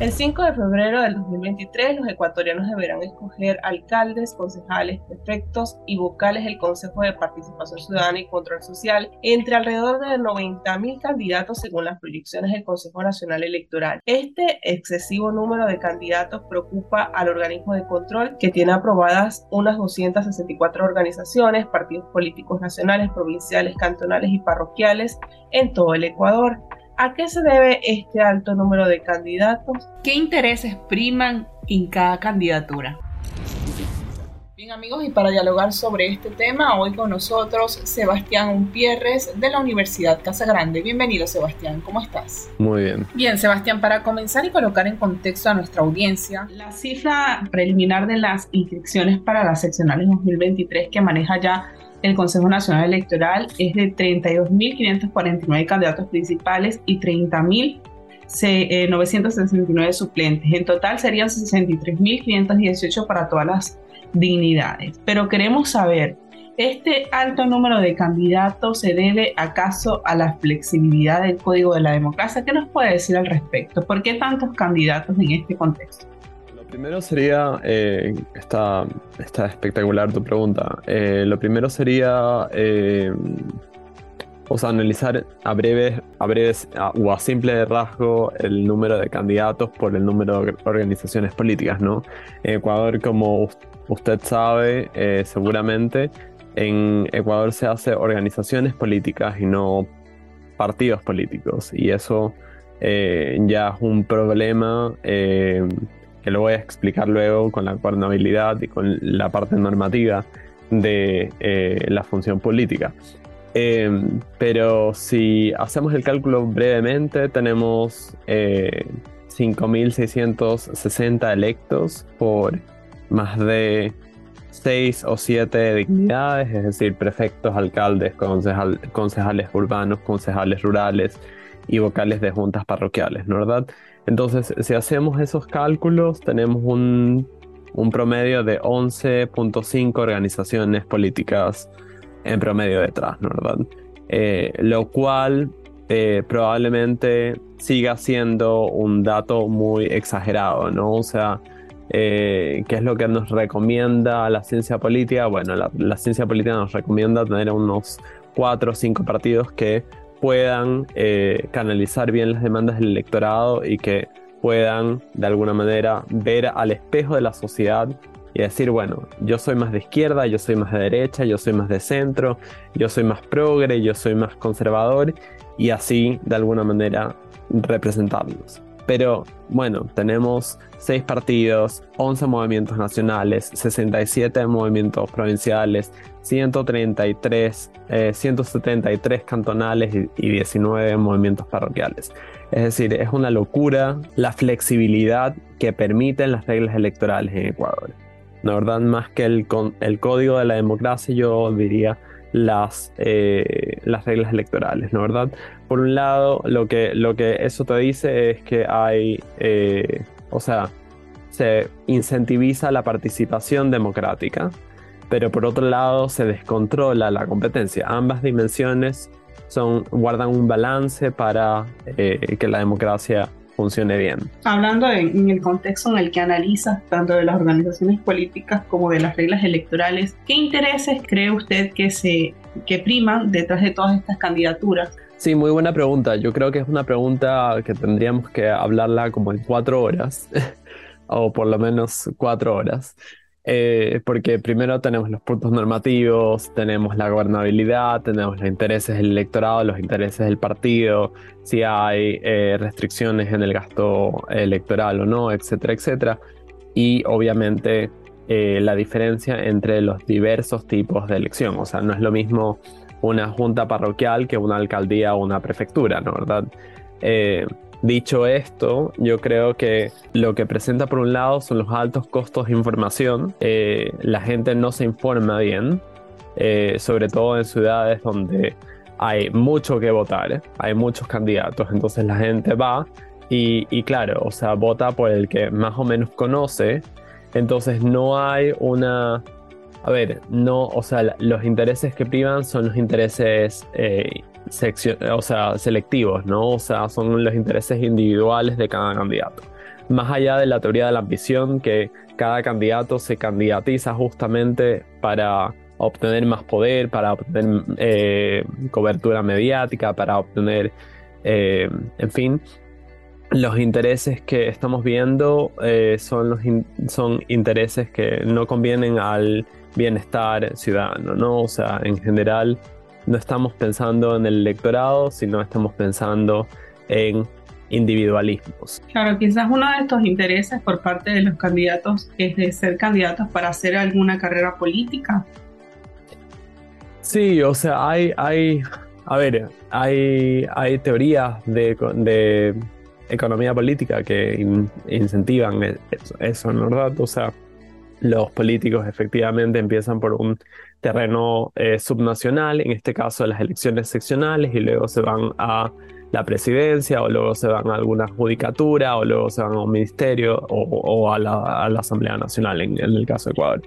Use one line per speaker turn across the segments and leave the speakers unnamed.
El 5 de febrero del 2023, los ecuatorianos deberán escoger alcaldes, concejales, prefectos y vocales del Consejo de Participación Ciudadana y Control Social entre alrededor de 90.000 candidatos según las proyecciones del Consejo Nacional Electoral. Este excesivo número de candidatos preocupa al organismo de control que tiene aprobadas unas 264 organizaciones, partidos políticos nacionales, provinciales, cantonales y parroquiales en todo el Ecuador. ¿A qué se debe este alto número de candidatos? ¿Qué intereses priman en cada candidatura? Bien amigos, y para dialogar sobre este tema, hoy con nosotros Sebastián Umpierres de la Universidad Casa Grande. Bienvenido Sebastián, ¿cómo estás?
Muy bien.
Bien, Sebastián, para comenzar y colocar en contexto a nuestra audiencia, la cifra preliminar de las inscripciones para las seccionales 2023 que maneja ya el Consejo Nacional Electoral es de 32.549 candidatos principales y 30.969 eh, suplentes. En total serían 63.518 para todas las dignidades. Pero queremos saber, ¿este alto número de candidatos se debe acaso a la flexibilidad del Código de la Democracia? ¿Qué nos puede decir al respecto? ¿Por qué tantos candidatos en este contexto?
Primero sería, eh, está, espectacular tu pregunta. Eh, lo primero sería, eh, o sea, analizar a breves, a breves o a simple rasgo el número de candidatos por el número de organizaciones políticas, ¿no? En Ecuador, como usted sabe, seguramente, en Ecuador se hace organizaciones políticas y no partidos políticos. Y eso ya es un problema que lo voy a explicar luego con la gobernabilidad y con la parte normativa de eh, la función política. Em, pero si hacemos el cálculo brevemente, tenemos 5.660 eh, electos por más de 6 o 7 dignidades, es decir, prefectos, alcaldes, concejales urbanos, concejales rurales y vocales de juntas parroquiales, ¿no verdad? Entonces, si hacemos esos cálculos, tenemos un, promedio de 11.5 organizaciones políticas en promedio detrás, ¿no verdad? Eh, lo cual eh, probablemente siga siendo un dato muy exagerado, ¿no? O sea, eh, ¿qué es lo que nos recomienda la ciencia política? Bueno, la, la ciencia política nos recomienda tener unos 4 o 5 partidos que puedan eh, canalizar bien las demandas del electorado y que puedan de alguna manera ver al espejo de la sociedad y decir, bueno, yo soy más de izquierda, yo soy más de derecha, yo soy más de centro, yo soy más progre, yo soy más conservador y así de alguna manera representarlos. Pero bueno, tenemos 6 partidos, 11 movimientos nacionales, 67 movimientos provinciales, 133, 173 eh, cantonales y, 19 movimientos parroquiales. Es decir, es una locura la flexibilidad que permiten las reglas electorales en Ecuador. La verdad, más que el, el código de la democracia, yo diría las, eh, las reglas electorales, ¿no verdad? Por un lado, lo que, lo que eso te dice es que hay, eh, o sea, se incentiviza la participación democrática, pero por otro lado se descontrola la competencia. Ambas dimensiones son, guardan un balance para eh, que la democracia funcione bien.
Hablando en, el contexto en el que analiza tanto de las organizaciones políticas como de las reglas electorales, ¿qué intereses cree usted que se que priman detrás de todas estas candidaturas?
Sí, muy buena pregunta. Yo creo que es una pregunta que tendríamos que hablarla como en cuatro horas, o por lo menos cuatro horas. Eh, porque primero tenemos los puntos normativos, tenemos la gobernabilidad, tenemos los intereses del electorado, los intereses del partido, si hay eh, restricciones en el gasto electoral o no, etcétera, etcétera. Y obviamente eh, la diferencia entre los diversos tipos de elección. O sea, no es lo mismo una junta parroquial que una alcaldía o una prefectura, ¿no? ¿Verdad? Dicho esto, yo creo que lo que presenta por un lado son los altos costos de información. Eh, la gente no se informa bien, eh, sobre todo en ciudades donde hay mucho que votar, hay muchos candidatos, entonces la gente va y, y claro, o sea, vota por el que más o menos conoce, entonces no hay una a ver, no, o sea, los intereses que privan son los intereses eh, o sea, selectivos, ¿no? O sea, son los intereses individuales de cada candidato. Más allá de la teoría de la ambición, que cada candidato se candidatiza justamente para obtener más poder, para obtener eh, cobertura mediática, para obtener, eh, en fin, los intereses que estamos viendo son, los son intereses que no convienen al bienestar ciudadano, ¿no? O sea, en general no estamos pensando en el electorado, sino estamos pensando en individualismos.
Claro, quizás uno de estos intereses por parte de los candidatos es de ser candidatos para hacer alguna carrera política.
Sí, o sea, hay, hay, a ver, hay, hay teorías de, de economía política que incentivan e-, eso, ¿no ¿verdad? O sea, los políticos efectivamente empiezan por un terreno eh, subnacional, en este caso las elecciones seccionales, y luego se van a la presidencia, o luego se van a alguna judicatura, o luego se van a un ministerio, o, a, la, Asamblea Nacional, en, el caso de Ecuador.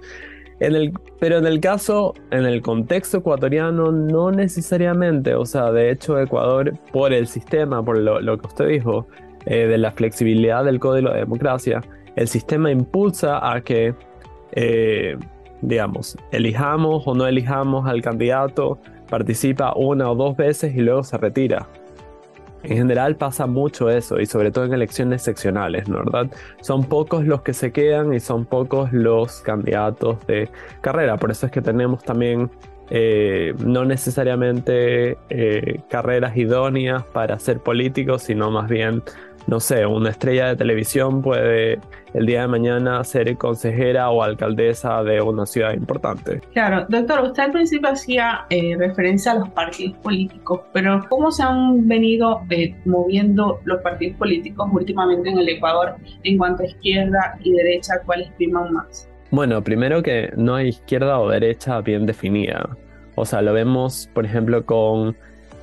Pero en el caso, en el contexto ecuatoriano, no necesariamente, o sea, de hecho Ecuador, por el sistema, por lo, que usted dijo, eh, de la flexibilidad del código de democracia, el sistema impulsa a que eh, digamos, elijamos o no elijamos al candidato, participa una o dos veces y luego se retira. En general pasa mucho eso y sobre todo en elecciones seccionales, ¿no verdad? Son pocos los que se quedan y son pocos los candidatos de carrera. Por eso es que tenemos también eh, no necesariamente eh, carreras idóneas para ser políticos, sino más bien no sé, una estrella de televisión puede el día de mañana ser consejera o alcaldesa de una ciudad importante.
Claro, doctor, usted al principio hacía eh, referencia a los partidos políticos, pero ¿cómo se han venido eh, moviendo los partidos políticos últimamente en el Ecuador en cuanto a izquierda y derecha? ¿Cuáles priman más?
Bueno, primero que no hay izquierda o derecha bien definida. O sea, lo vemos, por ejemplo, con,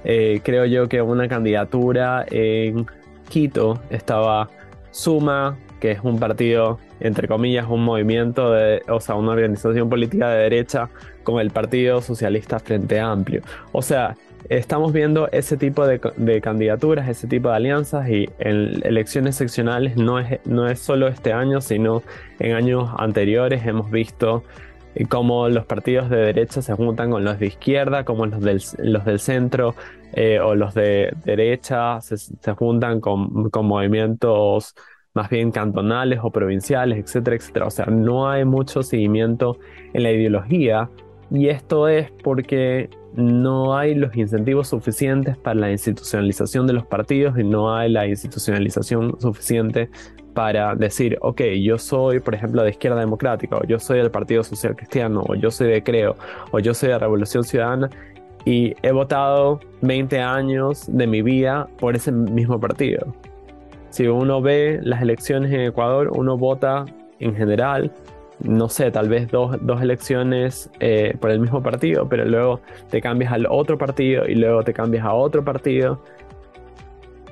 eh, creo yo que una candidatura en Quito estaba Suma, que es un partido, entre comillas, un movimiento, de, o sea, una organización política de derecha, con el Partido Socialista Frente Amplio. O sea, estamos viendo ese tipo de, candidaturas, ese tipo de alianzas y en elecciones seccionales no es, no es solo este año, sino en años anteriores hemos visto cómo los partidos de derecha se juntan con los de izquierda, como los del, los del centro eh, o los de derecha se, juntan con, con, movimientos más bien cantonales o provinciales, etcétera, etcétera. O sea, no hay mucho seguimiento en la ideología y esto es porque no hay los incentivos suficientes para la institucionalización de los partidos y no hay la institucionalización suficiente para decir, ok, yo soy, por ejemplo, de izquierda democrática, o yo soy del Partido Social Cristiano, o yo soy de Creo, o yo soy de Revolución Ciudadana, y he votado 20 años de mi vida por ese mismo partido. Si uno ve las elecciones en Ecuador, uno vota en general, no sé, tal vez dos, dos elecciones eh, por el mismo partido, pero luego te cambias al otro partido y luego te cambias a otro partido.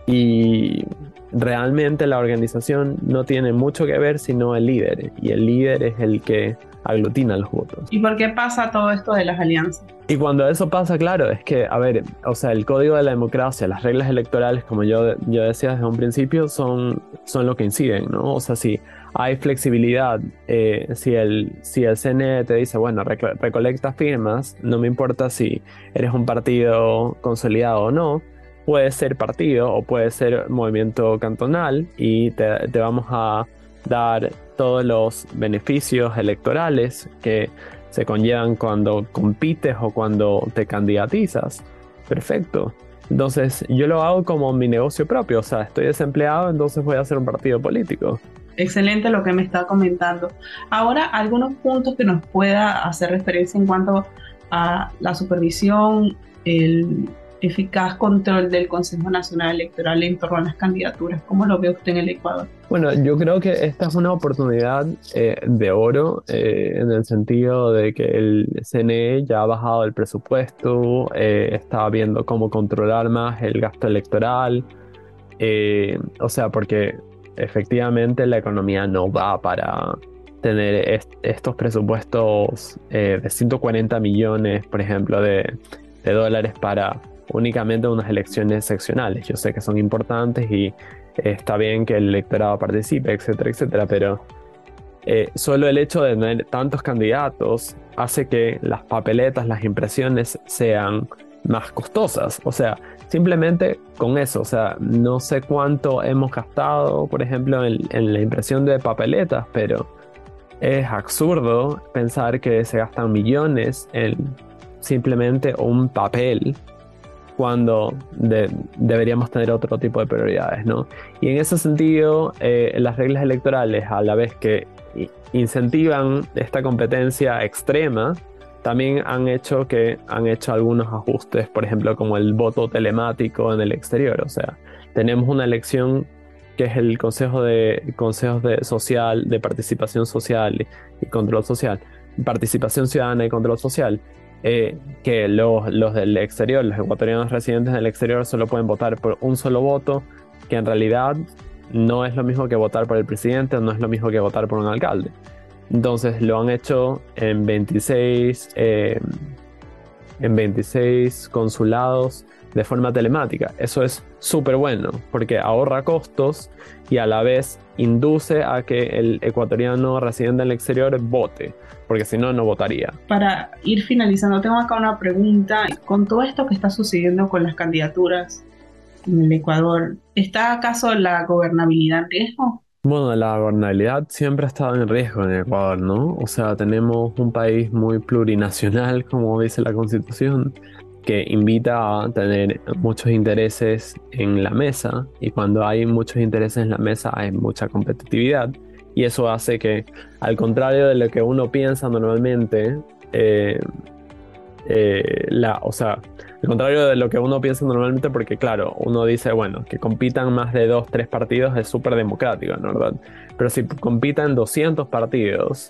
Y realmente la organización no tiene mucho que ver sino el líder y el líder es el que aglutina los votos.
¿Y por qué pasa todo esto de las alianzas?
Y cuando eso pasa, claro, es que, a ver, o sea, el código de la democracia, las reglas electorales, como yo, yo decía desde un principio, son, son lo que inciden, ¿no? O sea, si hay flexibilidad, eh, si, el, si el CNE te dice, bueno, recolecta firmas, no me importa si eres un partido consolidado o no, puede ser partido o puede ser movimiento cantonal y te, vamos a dar todos los beneficios electorales que se conllevan cuando compites o cuando te candidatizas. Perfecto. Entonces yo lo hago como mi negocio propio, o sea, estoy desempleado, entonces voy a hacer un partido político.
Excelente lo que me está comentando. Ahora, algunos puntos que nos pueda hacer referencia en cuanto a la supervisión, el eficaz control del Consejo Nacional Electoral en torno a las candidaturas. ¿Cómo lo ve usted en el Ecuador?
Bueno, yo creo que esta es una oportunidad eh, de oro eh, en el sentido de que el CNE ya ha bajado el presupuesto, eh, está viendo cómo controlar más el gasto electoral, o sea, porque efectivamente la economía no va para tener estos presupuestos de 140 millones, por ejemplo, de dólares para únicamente unas elecciones seccionales. Yo sé que son importantes y está bien que el electorado participe, etcétera, etcétera, pero eh, solo el hecho de tener tantos candidatos hace que las papeletas, las impresiones sean más costosas. O sea, simplemente con eso, o sea, no sé cuánto hemos gastado, por ejemplo, en, en la impresión de papeletas, pero es absurdo pensar que se gastan millones en simplemente un papel cuando deberíamos tener otro tipo de prioridades, ¿no? Y en ese sentido, eh, las reglas electorales, a la vez que incentivan esta competencia extrema, también han hecho que han hecho algunos ajustes, por ejemplo, como el voto telemático en el exterior. O sea, tenemos una elección que es el Consejo de Consejos de Social, de Participación Social y Control Social, Participación Ciudadana y Control Social, eh, que los, los, del exterior, los ecuatorianos residentes del exterior, solo pueden votar por un solo voto, que en realidad no es lo mismo que votar por el presidente, no es lo mismo que votar por un alcalde. Entonces lo han hecho en 26, eh, en 26 consulados de forma telemática. Eso es súper bueno porque ahorra costos y a la vez induce a que el ecuatoriano residente en el exterior vote porque si no, no votaría.
Para ir finalizando, tengo acá una pregunta. Con todo esto que está sucediendo con las candidaturas en el Ecuador, ¿está acaso la gobernabilidad en riesgo?
Bueno, la gobernabilidad siempre ha estado en riesgo en Ecuador, ¿no? O sea, tenemos un país muy plurinacional, como dice la Constitución, que invita a tener muchos intereses en la mesa y cuando hay muchos intereses en la mesa hay mucha competitividad y eso hace que, al contrario de lo que uno piensa normalmente, eh, eh, la, o sea, al contrario de lo que uno piensa normalmente, porque claro, uno dice, bueno, que compitan más de dos, tres partidos es súper democrático, ¿no? ¿verdad? Pero si compitan 200 partidos,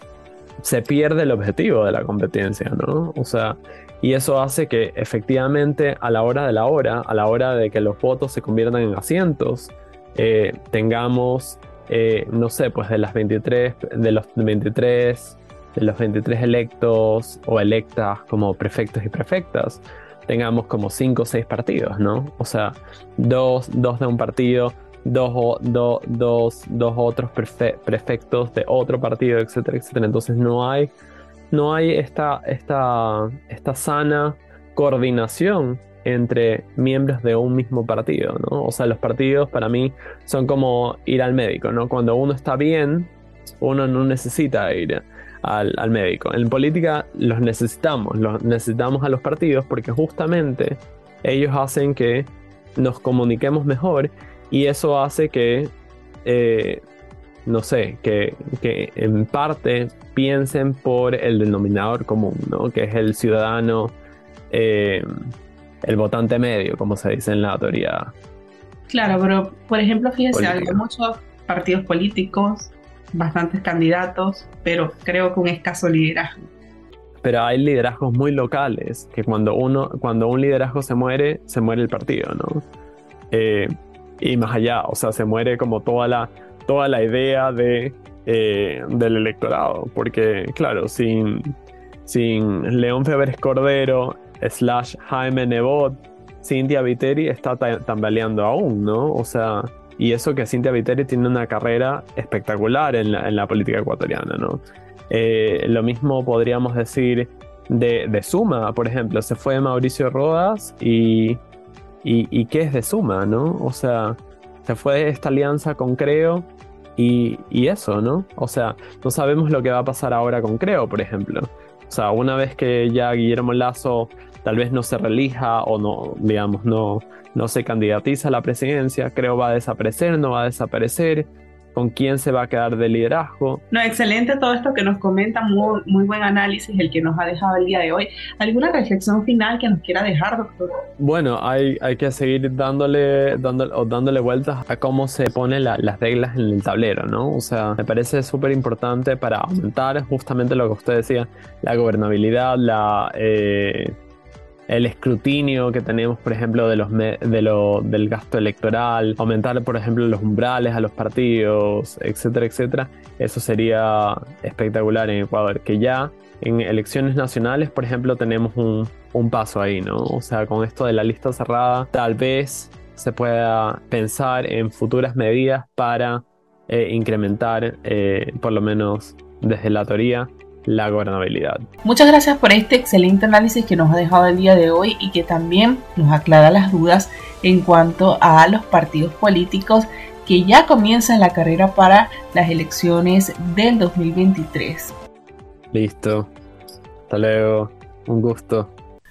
se pierde el objetivo de la competencia, ¿no? O sea, y eso hace que efectivamente a la hora de la hora, a la hora de que los votos se conviertan en asientos, eh, tengamos eh, no sé, pues de las 23, de los 23, de los 23 electos o electas como prefectos y prefectas, tengamos como 5 o 6 partidos, ¿no? O sea, dos, dos de un partido, dos, dos, dos, dos otros prefectos de otro partido, etcétera, etcétera. Entonces no hay, no hay esta, esta, esta sana coordinación entre miembros de un mismo partido, ¿no? O sea, los partidos para mí son como ir al médico, ¿no? Cuando uno está bien, uno no necesita ir al, médico. En política los necesitamos, los necesitamos a los partidos porque justamente ellos hacen que nos comuniquemos mejor y eso hace que, eh, no sé, que, que en parte piensen por el denominador común, ¿no? Que es el ciudadano. Eh, el votante medio, como se dice en la teoría.
Claro, pero por ejemplo, fíjense, hay muchos partidos políticos, bastantes candidatos, pero creo que un escaso liderazgo.
Pero hay liderazgos muy locales, que cuando uno, cuando un liderazgo se muere, se muere el partido, ¿no? Eh, y más allá, o sea, se muere como toda la, toda la idea de, eh, del electorado, porque claro, sin, sin León Febres Cordero slash Jaime Nebot, Cintia Viteri está tambaleando aún, ¿no? O sea, y eso que Cintia Viteri tiene una carrera espectacular en la, política ecuatoriana, ¿no? Eh, lo mismo podríamos decir de, Suma, por ejemplo, se fue Mauricio Rodas y, y, ¿qué es de Suma, no? O sea, se fue esta alianza con Creo y, eso, ¿no? O sea, no sabemos lo que va a pasar ahora con Creo, por ejemplo. O sea, una vez que ya Guillermo Lazo tal vez no se relija o no, digamos, no, no se candidatiza a la presidencia, Creo va a desaparecer, no va a desaparecer con quién se va a quedar de liderazgo.
No, excelente todo esto que nos comenta, muy, muy buen análisis el que nos ha dejado el día de hoy. ¿Alguna reflexión final que nos quiera dejar, doctor?
Bueno, hay, hay que seguir dándole, dándole, o dándole vueltas a cómo se ponen las reglas en el tablero, ¿no? O sea, me parece súper importante para aumentar justamente lo que usted decía, la gobernabilidad, la... Eh, el escrutinio que tenemos, por ejemplo, de los de del gasto electoral, aumentar, por ejemplo, los umbrales a los partidos, etcétera, etcétera. Eso sería espectacular en Ecuador, que ya en elecciones nacionales, por ejemplo, tenemos un, un paso ahí, ¿no? O sea, con esto de la lista cerrada, tal vez se pueda pensar en futuras medidas para eh, incrementar, eh, por lo menos desde la teoría, la gobernabilidad.
Muchas gracias por este excelente análisis que nos ha dejado el día de hoy y que también nos aclara las dudas en cuanto a los partidos políticos que ya comienzan la carrera para las elecciones del 2023.
Listo. Hasta luego. Un gusto.